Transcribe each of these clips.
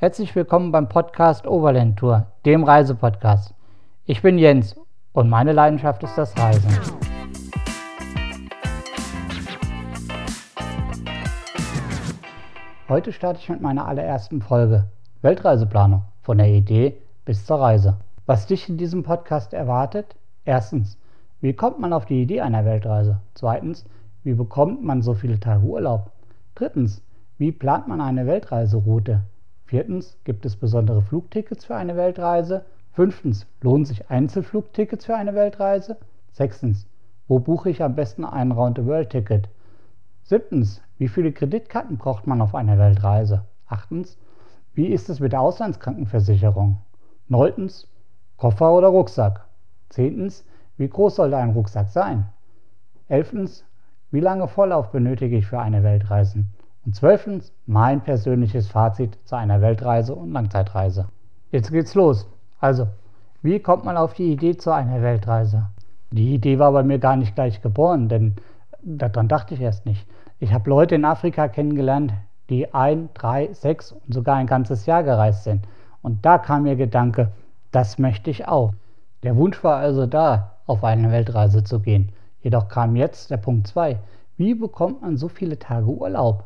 Herzlich willkommen beim Podcast Overland Tour, dem Reisepodcast. Ich bin Jens und meine Leidenschaft ist das Reisen. Heute starte ich mit meiner allerersten Folge Weltreiseplanung von der Idee bis zur Reise. Was dich in diesem Podcast erwartet? Erstens, wie kommt man auf die Idee einer Weltreise? Zweitens, wie bekommt man so viele Tage Urlaub? Drittens, wie plant man eine Weltreiseroute? Viertens, gibt es besondere Flugtickets für eine Weltreise? Fünftens, lohnen sich Einzelflugtickets für eine Weltreise? Sechstens, wo buche ich am besten ein Round-the-World-Ticket? Siebtens, wie viele Kreditkarten braucht man auf einer Weltreise? Achtens, wie ist es mit der Auslandskrankenversicherung? Neuntens, Koffer oder Rucksack? Zehntens, wie groß sollte ein Rucksack sein? Elftens, wie lange Vorlauf benötige ich für eine Weltreise? Und zwölftens, mein persönliches Fazit zu einer Weltreise und Langzeitreise. Jetzt geht's los. Also, wie kommt man auf die Idee zu einer Weltreise? Die Idee war bei mir gar nicht gleich geboren, denn daran dachte ich erst nicht. Ich habe Leute in Afrika kennengelernt, die ein, drei, sechs und sogar ein ganzes Jahr gereist sind. Und da kam mir Gedanke, das möchte ich auch. Der Wunsch war also da, auf eine Weltreise zu gehen. Jedoch kam jetzt der Punkt 2. Wie bekommt man so viele Tage Urlaub?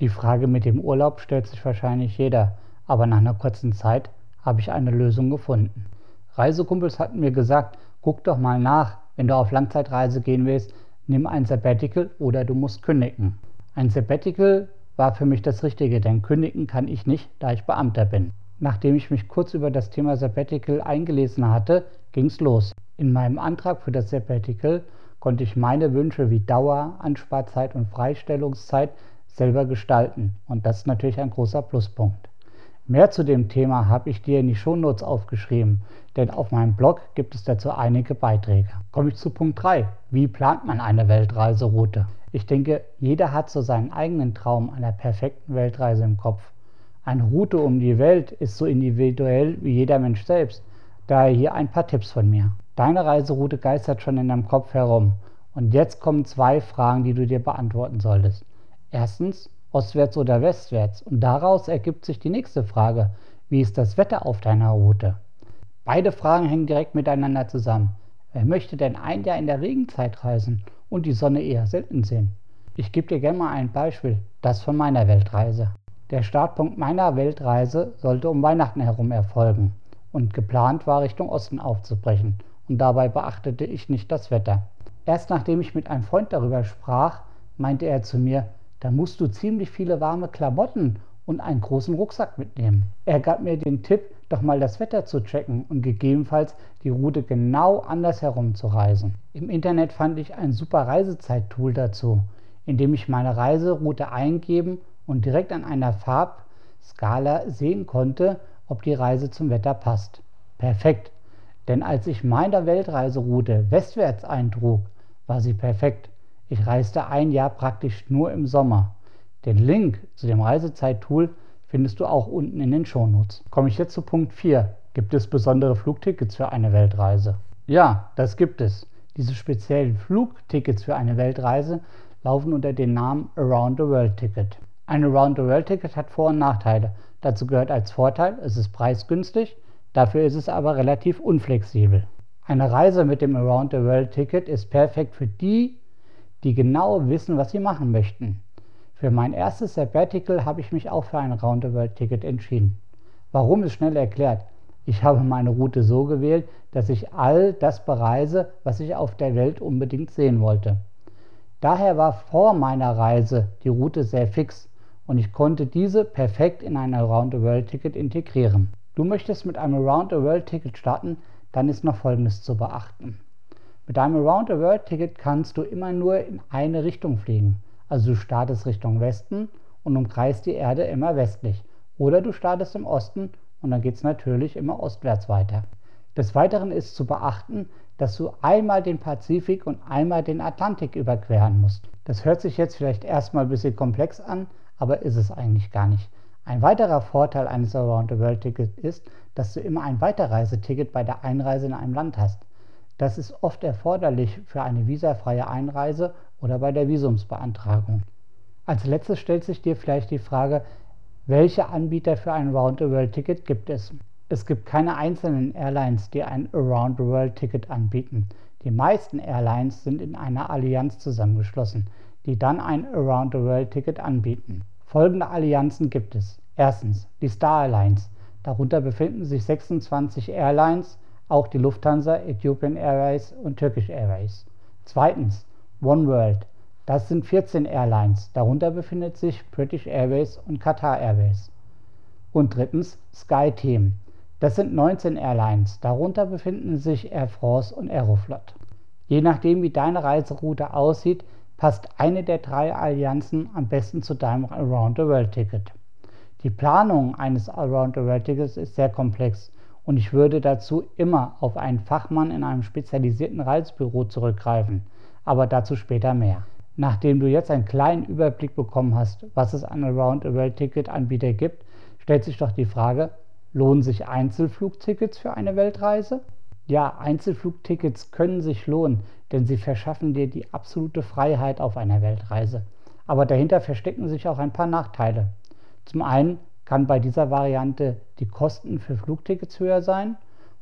Die Frage mit dem Urlaub stellt sich wahrscheinlich jeder, aber nach einer kurzen Zeit habe ich eine Lösung gefunden. Reisekumpels hatten mir gesagt, guck doch mal nach, wenn du auf Langzeitreise gehen willst, nimm ein Sabbatical oder du musst kündigen. Ein Sabbatical war für mich das Richtige, denn kündigen kann ich nicht, da ich Beamter bin. Nachdem ich mich kurz über das Thema Sabbatical eingelesen hatte, ging's los. In meinem Antrag für das Sabbatical konnte ich meine Wünsche wie Dauer, Ansparzeit und Freistellungszeit selber gestalten und das ist natürlich ein großer Pluspunkt. Mehr zu dem Thema habe ich dir in die Shownotes aufgeschrieben, denn auf meinem Blog gibt es dazu einige Beiträge. Komme ich zu Punkt 3. Wie plant man eine Weltreiseroute? Ich denke, jeder hat so seinen eigenen Traum einer perfekten Weltreise im Kopf. Eine Route um die Welt ist so individuell wie jeder Mensch selbst. Daher hier ein paar Tipps von mir. Deine Reiseroute geistert schon in deinem Kopf herum. Und jetzt kommen zwei Fragen, die du dir beantworten solltest. Erstens, ostwärts oder westwärts? Und daraus ergibt sich die nächste Frage. Wie ist das Wetter auf deiner Route? Beide Fragen hängen direkt miteinander zusammen. Wer möchte denn ein Jahr in der Regenzeit reisen und die Sonne eher selten sehen? Ich gebe dir gerne mal ein Beispiel, das von meiner Weltreise. Der Startpunkt meiner Weltreise sollte um Weihnachten herum erfolgen und geplant war Richtung Osten aufzubrechen und dabei beachtete ich nicht das Wetter. Erst nachdem ich mit einem Freund darüber sprach, meinte er zu mir, da musst du ziemlich viele warme Klamotten und einen großen Rucksack mitnehmen. Er gab mir den Tipp, doch mal das Wetter zu checken und gegebenenfalls die Route genau andersherum zu reisen. Im Internet fand ich ein super Reisezeit-Tool dazu, in dem ich meine Reiseroute eingeben und direkt an einer Farbskala sehen konnte, ob die Reise zum Wetter passt. Perfekt, denn als ich meine Weltreiseroute westwärts eintrug, war sie perfekt. Ich reiste ein Jahr praktisch nur im Sommer. Den Link zu dem Reisezeit-Tool findest du auch unten in den Shownotes. Komme ich jetzt zu Punkt 4. Gibt es besondere Flugtickets für eine Weltreise? Ja, das gibt es. Diese speziellen Flugtickets für eine Weltreise laufen unter dem Namen Around the World Ticket. Ein Around the World Ticket hat Vor- und Nachteile. Dazu gehört als Vorteil, es ist preisgünstig, Dafür ist es aber relativ unflexibel. Eine Reise mit dem Around the World Ticket ist perfekt für die, die genau wissen, was sie machen möchten. Für mein erstes Sabbatical habe ich mich auch für ein Around the World Ticket entschieden. Warum ist schnell erklärt. Ich habe meine Route so gewählt, dass ich all das bereise, was ich auf der Welt unbedingt sehen wollte. Daher war vor meiner Reise die Route sehr fix und ich konnte diese perfekt in ein Around the World Ticket integrieren. Du möchtest mit einem Around-the-World-Ticket starten, dann ist noch Folgendes zu beachten. Mit einem Around-the-World-Ticket kannst du immer nur in eine Richtung fliegen. Also du startest Richtung Westen und umkreist die Erde immer westlich. Oder du startest im Osten und dann geht es natürlich immer ostwärts weiter. Des Weiteren ist zu beachten, dass du einmal den Pazifik und einmal den Atlantik überqueren musst. Das hört sich jetzt vielleicht erstmal ein bisschen komplex an, aber ist es eigentlich gar nicht. Ein weiterer Vorteil eines Around-the-World-Tickets ist, dass du immer ein Weiterreiseticket bei der Einreise in einem Land hast. Das ist oft erforderlich für eine visafreie Einreise oder bei der Visumsbeantragung. Als letztes stellt sich dir vielleicht die Frage, Welche Anbieter für ein Round-the-World-Ticket gibt es? Es gibt keine einzelnen Airlines, die ein Around-the-World-Ticket anbieten. Die meisten Airlines sind in einer Allianz zusammengeschlossen, die dann ein Around-the-World-Ticket anbieten. Folgende Allianzen gibt es. Erstens die Star Alliance. Darunter befinden sich 26 Airlines, auch die Lufthansa, Ethiopian Airways und Turkish Airways. Zweitens One World. Das sind 14 Airlines, darunter befindet sich British Airways und Qatar Airways. Und drittens SkyTeam. Das sind 19 Airlines, darunter befinden sich Air France und Aeroflot. Je nachdem, wie deine Reiseroute aussieht, passt eine der drei Allianzen am besten zu deinem Around-the-World-Ticket. Die Planung eines Around-the-World-Tickets ist sehr komplex und ich würde dazu immer auf einen Fachmann in einem spezialisierten Reisebüro zurückgreifen, aber dazu später mehr. Nachdem du jetzt einen kleinen Überblick bekommen hast, was es an Around-the-World-Ticket-Anbieter gibt, stellt sich doch die Frage, lohnen sich Einzelflugtickets für eine Weltreise? Ja, Einzelflugtickets können sich lohnen, denn sie verschaffen dir die absolute Freiheit auf einer Weltreise. Aber dahinter verstecken sich auch ein paar Nachteile. Zum einen kann bei dieser Variante die Kosten für Flugtickets höher sein.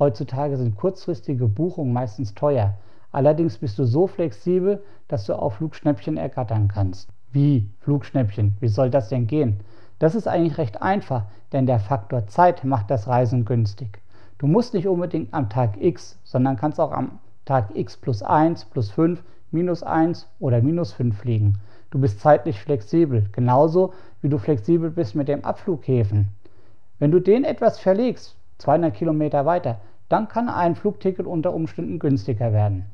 Heutzutage sind kurzfristige Buchungen meistens teuer. Allerdings bist du so flexibel, dass du auch Flugschnäppchen ergattern kannst. Wie Flugschnäppchen? Wie soll das denn gehen? Das ist eigentlich recht einfach, denn der Faktor Zeit macht das Reisen günstig. Du musst nicht unbedingt am Tag X, sondern kannst auch am Tag X plus 1, plus 5, minus 1 oder minus 5 fliegen. Du bist zeitlich flexibel, genauso wie du flexibel bist mit dem Abflughäfen. Wenn du den etwas verlegst, 200 Kilometer weiter, dann kann ein Flugticket unter Umständen günstiger werden.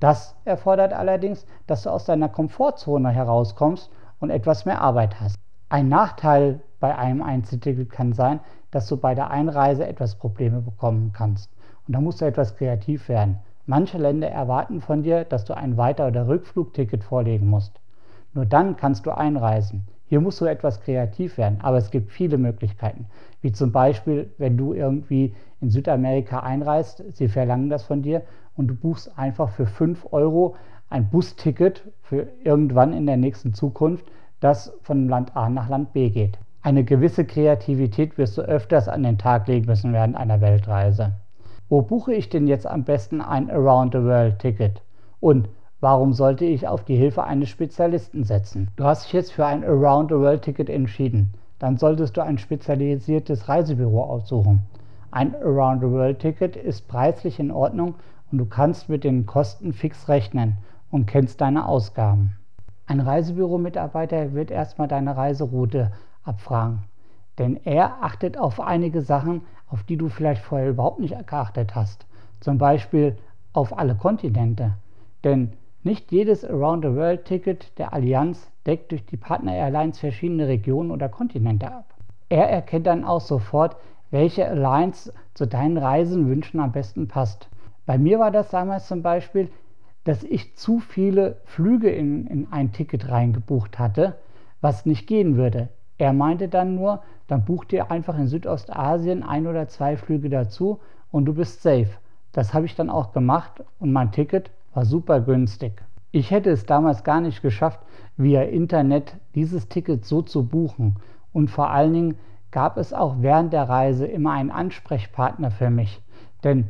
Das erfordert allerdings, dass du aus deiner Komfortzone herauskommst und etwas mehr Arbeit hast. Ein Nachteil bei einem Einzelticket kann sein, dass du bei der Einreise etwas Probleme bekommen kannst. Und da musst du etwas kreativ werden. Manche Länder erwarten von dir, dass du ein Weiter- oder Rückflugticket vorlegen musst. Nur dann kannst du einreisen. Hier musst du etwas kreativ werden, aber es gibt viele Möglichkeiten. Wie zum Beispiel, wenn du irgendwie in Südamerika einreist, sie verlangen das von dir und du buchst einfach für 5 Euro ein Busticket für irgendwann in der nächsten Zukunft, das von Land A nach Land B geht. Eine gewisse Kreativität wirst du öfters an den Tag legen müssen während einer Weltreise. Wo buche ich denn jetzt am besten ein Around the World Ticket? Und warum sollte ich auf die Hilfe eines Spezialisten setzen? Du hast dich jetzt für ein Around the World Ticket entschieden. Dann solltest du ein spezialisiertes Reisebüro aussuchen. Ein Around the World Ticket ist preislich in Ordnung und du kannst mit den Kosten fix rechnen und kennst deine Ausgaben. Ein Reisebüro-Mitarbeiter wird erstmal deine Reiseroute abfragen, denn er achtet auf einige Sachen, auf die du vielleicht vorher überhaupt nicht geachtet hast. Zum Beispiel auf alle Kontinente. Denn nicht jedes Around-the-World-Ticket der Allianz deckt durch die Partner-Airlines verschiedene Regionen oder Kontinente ab. Er erkennt dann auch sofort, welche Alliance zu deinen Reisenwünschen am besten passt. Bei mir war das damals zum Beispiel, dass ich zu viele Flüge in, in ein Ticket reingebucht hatte, was nicht gehen würde. Er meinte dann nur, dann buch dir einfach in Südostasien ein oder zwei Flüge dazu und du bist safe. Das habe ich dann auch gemacht und mein Ticket war super günstig. Ich hätte es damals gar nicht geschafft, via Internet dieses Ticket so zu buchen. Und vor allen Dingen gab es auch während der Reise immer einen Ansprechpartner für mich. Denn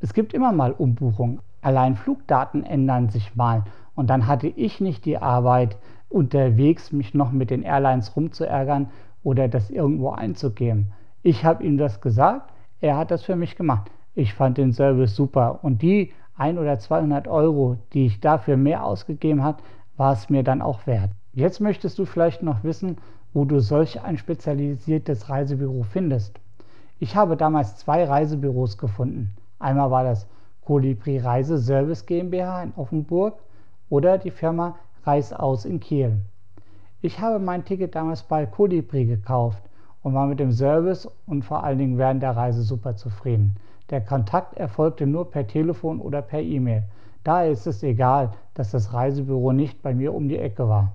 es gibt immer mal Umbuchungen. Allein Flugdaten ändern sich mal. Und dann hatte ich nicht die Arbeit, unterwegs mich noch mit den Airlines rumzuärgern oder das irgendwo einzugeben. Ich habe ihm das gesagt, er hat das für mich gemacht. Ich fand den Service super und die 1 oder 200 Euro, die ich dafür mehr ausgegeben habe, war es mir dann auch wert. Jetzt möchtest du vielleicht noch wissen, wo du solch ein spezialisiertes Reisebüro findest. Ich habe damals zwei Reisebüros gefunden. Einmal war das Colibri Reiseservice GmbH in Offenburg oder die Firma Reisaus in Kiel. Ich habe mein Ticket damals bei Colibri gekauft und war mit dem Service und vor allen Dingen während der Reise super zufrieden. Der Kontakt erfolgte nur per Telefon oder per E-Mail. Daher ist es egal, dass das Reisebüro nicht bei mir um die Ecke war.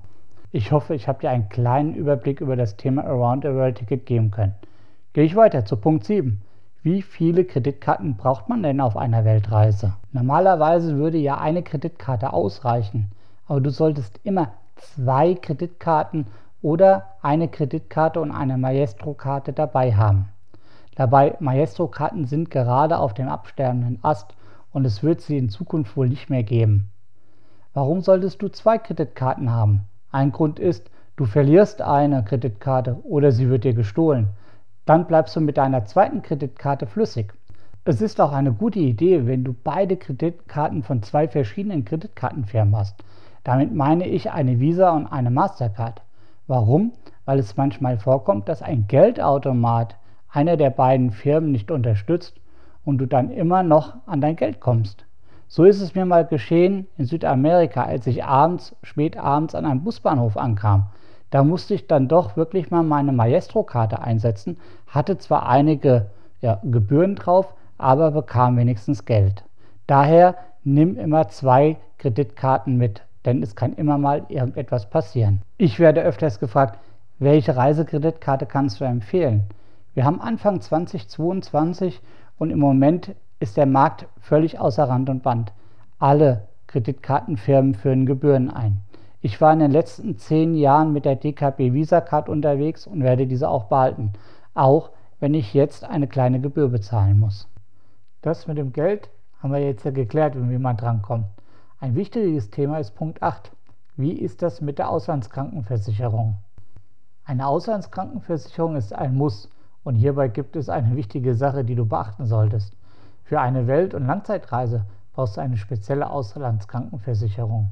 Ich hoffe, ich habe dir einen kleinen Überblick über das Thema Around the World Ticket geben können. Gehe ich weiter zu Punkt 7. Wie viele Kreditkarten braucht man denn auf einer Weltreise? Normalerweise würde ja eine Kreditkarte ausreichen, aber du solltest immer zwei Kreditkarten oder eine Kreditkarte und eine Maestro-Karte dabei haben. Dabei Maestro-Karten sind gerade auf dem absterbenden Ast und es wird sie in Zukunft wohl nicht mehr geben. Warum solltest du zwei Kreditkarten haben? Ein Grund ist, du verlierst eine Kreditkarte oder sie wird dir gestohlen. Dann bleibst du mit deiner zweiten Kreditkarte flüssig. Es ist auch eine gute Idee, wenn du beide Kreditkarten von zwei verschiedenen Kreditkartenfirmen hast. Damit meine ich eine Visa und eine Mastercard. Warum? Weil es manchmal vorkommt, dass ein Geldautomat einer der beiden Firmen nicht unterstützt und du dann immer noch an dein Geld kommst. So ist es mir mal geschehen in Südamerika, als ich abends, spät abends an einem Busbahnhof ankam. Da musste ich dann doch wirklich mal meine Maestro-Karte einsetzen, hatte zwar einige ja, Gebühren drauf, aber bekam wenigstens Geld. Daher nimm immer zwei Kreditkarten mit, denn es kann immer mal irgendetwas passieren. Ich werde öfters gefragt, welche Reisekreditkarte kannst du empfehlen? Wir haben Anfang 2022 und im Moment ist der Markt völlig außer Rand und Band. Alle Kreditkartenfirmen führen Gebühren ein. Ich war in den letzten zehn Jahren mit der DKB Visa Card unterwegs und werde diese auch behalten, auch wenn ich jetzt eine kleine Gebühr bezahlen muss. Das mit dem Geld haben wir jetzt ja geklärt, wie man drankommt. Ein wichtiges Thema ist Punkt 8. Wie ist das mit der Auslandskrankenversicherung? Eine Auslandskrankenversicherung ist ein Muss und hierbei gibt es eine wichtige Sache, die du beachten solltest. Für eine Welt- und Langzeitreise brauchst du eine spezielle Auslandskrankenversicherung.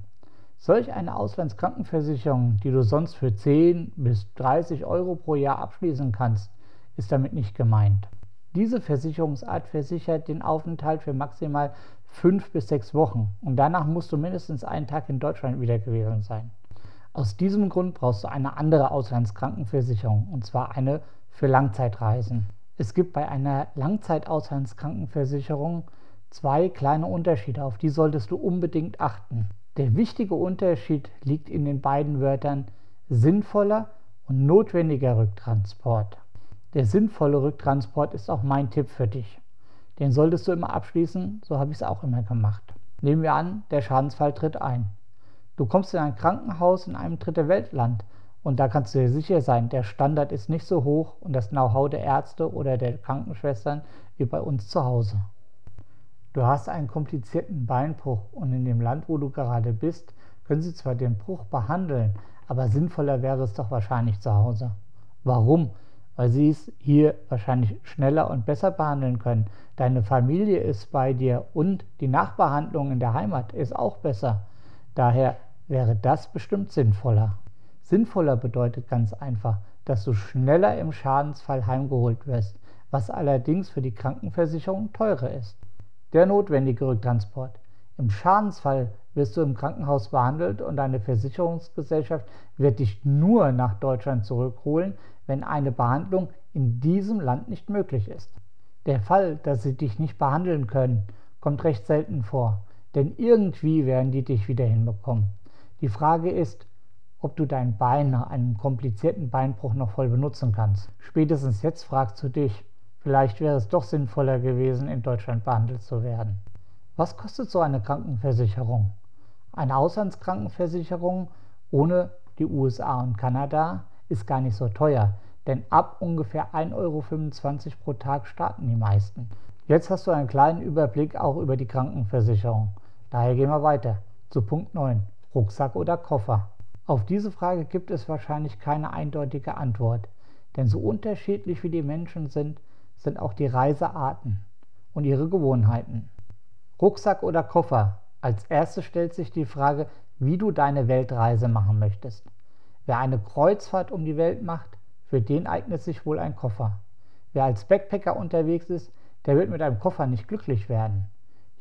Solch eine Auslandskrankenversicherung, die du sonst für 10 bis 30 Euro pro Jahr abschließen kannst, ist damit nicht gemeint. Diese Versicherungsart versichert den Aufenthalt für maximal 5 bis 6 Wochen und danach musst du mindestens einen Tag in Deutschland wieder gewesen sein. Aus diesem Grund brauchst du eine andere Auslandskrankenversicherung und zwar eine für Langzeitreisen. Es gibt bei einer Langzeitauslandskrankenversicherung zwei kleine Unterschiede, auf die solltest du unbedingt achten. Der wichtige Unterschied liegt in den beiden Wörtern sinnvoller und notwendiger Rücktransport. Der sinnvolle Rücktransport ist auch mein Tipp für dich. Den solltest du immer abschließen, so habe ich es auch immer gemacht. Nehmen wir an, der Schadensfall tritt ein. Du kommst in ein Krankenhaus in einem dritte Weltland und da kannst du dir sicher sein, der Standard ist nicht so hoch und das Know-how der Ärzte oder der Krankenschwestern wie bei uns zu Hause. Du hast einen komplizierten Beinbruch und in dem Land, wo du gerade bist, können sie zwar den Bruch behandeln, aber sinnvoller wäre es doch wahrscheinlich zu Hause. Warum? Weil sie es hier wahrscheinlich schneller und besser behandeln können. Deine Familie ist bei dir und die Nachbehandlung in der Heimat ist auch besser. Daher wäre das bestimmt sinnvoller. Sinnvoller bedeutet ganz einfach, dass du schneller im Schadensfall heimgeholt wirst, was allerdings für die Krankenversicherung teurer ist. Der notwendige Rücktransport. Im Schadensfall wirst du im Krankenhaus behandelt und deine Versicherungsgesellschaft wird dich nur nach Deutschland zurückholen, wenn eine Behandlung in diesem Land nicht möglich ist. Der Fall, dass sie dich nicht behandeln können, kommt recht selten vor, denn irgendwie werden die dich wieder hinbekommen. Die Frage ist, ob du dein Bein nach einem komplizierten Beinbruch noch voll benutzen kannst. Spätestens jetzt fragst du dich, vielleicht wäre es doch sinnvoller gewesen, in Deutschland behandelt zu werden. Was kostet so eine Krankenversicherung? Eine Auslandskrankenversicherung ohne die USA und Kanada ist gar nicht so teuer, denn ab ungefähr 1,25 Euro pro Tag starten die meisten. Jetzt hast du einen kleinen Überblick auch über die Krankenversicherung. Daher gehen wir weiter zu Punkt 9. Rucksack oder Koffer. Auf diese Frage gibt es wahrscheinlich keine eindeutige Antwort, denn so unterschiedlich wie die Menschen sind, sind auch die Reisearten und ihre Gewohnheiten. Rucksack oder Koffer? Als erstes stellt sich die Frage, wie du deine Weltreise machen möchtest. Wer eine Kreuzfahrt um die Welt macht, für den eignet sich wohl ein Koffer. Wer als Backpacker unterwegs ist, der wird mit einem Koffer nicht glücklich werden.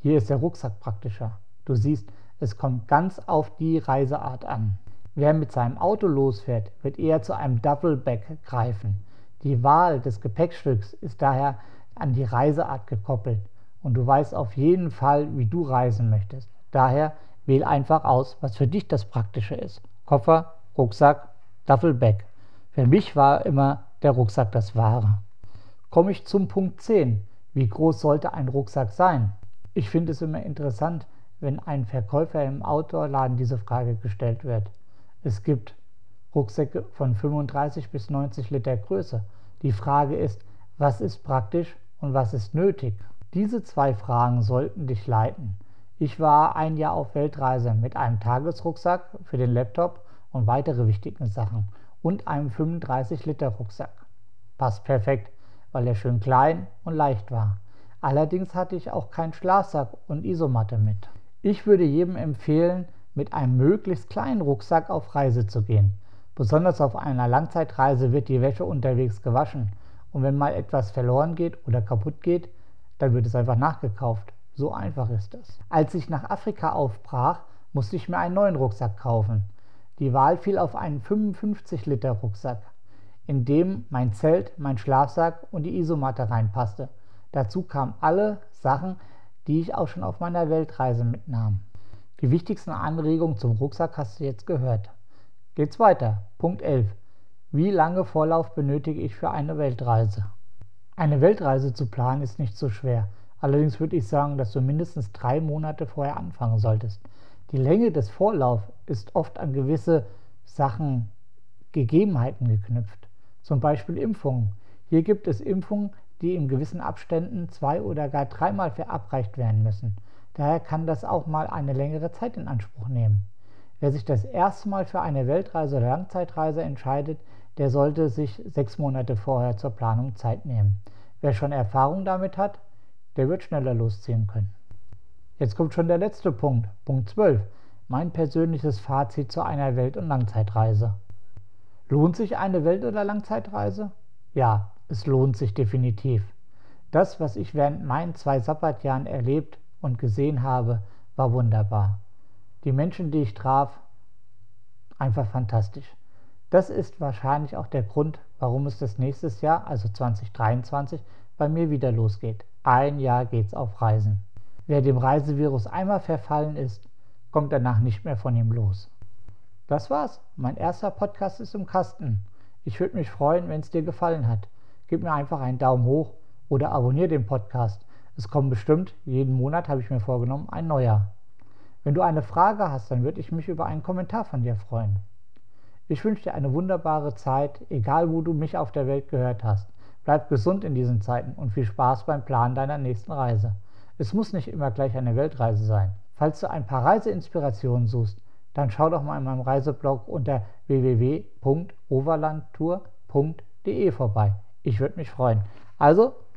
Hier ist der Rucksack praktischer. Du siehst, es kommt ganz auf die Reiseart an. Wer mit seinem Auto losfährt, wird eher zu einem Doubleback greifen. Die Wahl des Gepäckstücks ist daher an die Reiseart gekoppelt und du weißt auf jeden Fall, wie du reisen möchtest. Daher wähl einfach aus, was für dich das Praktische ist. Koffer, Rucksack, Duffelbag. Für mich war immer der Rucksack das Wahre. Komme ich zum Punkt 10. Wie groß sollte ein Rucksack sein? Ich finde es immer interessant, wenn ein Verkäufer im Outdoor-Laden diese Frage gestellt wird. Es gibt Rucksäcke von 35 bis 90 Liter Größe. Die Frage ist, was ist praktisch und was ist nötig? Diese zwei Fragen sollten dich leiten. Ich war ein Jahr auf Weltreise mit einem Tagesrucksack für den Laptop und weitere wichtige Sachen und einem 35 Liter Rucksack. Passt perfekt, weil er schön klein und leicht war. Allerdings hatte ich auch keinen Schlafsack und Isomatte mit. Ich würde jedem empfehlen, mit einem möglichst kleinen Rucksack auf Reise zu gehen. Besonders auf einer Langzeitreise wird die Wäsche unterwegs gewaschen und wenn mal etwas verloren geht oder kaputt geht, dann wird es einfach nachgekauft. So einfach ist es. Als ich nach Afrika aufbrach, musste ich mir einen neuen Rucksack kaufen. Die Wahl fiel auf einen 55 Liter Rucksack, in dem mein Zelt, mein Schlafsack und die Isomatte reinpasste. Dazu kamen alle Sachen, die ich auch schon auf meiner Weltreise mitnahm. Die wichtigsten Anregungen zum Rucksack hast du jetzt gehört. Geht's weiter. Punkt 11. Wie lange Vorlauf benötige ich für eine Weltreise? Eine Weltreise zu planen ist nicht so schwer. Allerdings würde ich sagen, dass du mindestens drei Monate vorher anfangen solltest. Die Länge des Vorlaufs ist oft an gewisse Sachen, Gegebenheiten geknüpft. Zum Beispiel Impfungen. Hier gibt es Impfungen, die in gewissen Abständen zwei oder gar dreimal verabreicht werden müssen. Daher kann das auch mal eine längere Zeit in Anspruch nehmen. Wer sich das erste Mal für eine Weltreise oder Langzeitreise entscheidet, der sollte sich sechs Monate vorher zur Planung Zeit nehmen. Wer schon Erfahrung damit hat, der wird schneller losziehen können. Jetzt kommt schon der letzte Punkt, Punkt 12, mein persönliches Fazit zu einer Welt- und Langzeitreise. Lohnt sich eine Welt- oder Langzeitreise? Ja, es lohnt sich definitiv. Das, was ich während meinen zwei Sabbatjahren erlebt und gesehen habe, war wunderbar. Die Menschen, die ich traf, einfach fantastisch. Das ist wahrscheinlich auch der Grund, warum es das nächstes Jahr, also 2023, bei mir wieder losgeht. Ein Jahr geht's auf Reisen. Wer dem Reisevirus einmal verfallen ist, kommt danach nicht mehr von ihm los. Das war's. Mein erster Podcast ist im Kasten. Ich würde mich freuen, wenn es dir gefallen hat gib mir einfach einen Daumen hoch oder abonniere den Podcast. Es kommen bestimmt, jeden Monat habe ich mir vorgenommen, ein neuer. Wenn du eine Frage hast, dann würde ich mich über einen Kommentar von dir freuen. Ich wünsche dir eine wunderbare Zeit, egal wo du mich auf der Welt gehört hast. Bleib gesund in diesen Zeiten und viel Spaß beim Planen deiner nächsten Reise. Es muss nicht immer gleich eine Weltreise sein. Falls du ein paar Reiseinspirationen suchst, dann schau doch mal in meinem Reiseblog unter www.overlandtour.de vorbei. Ich würde mich freuen. Also,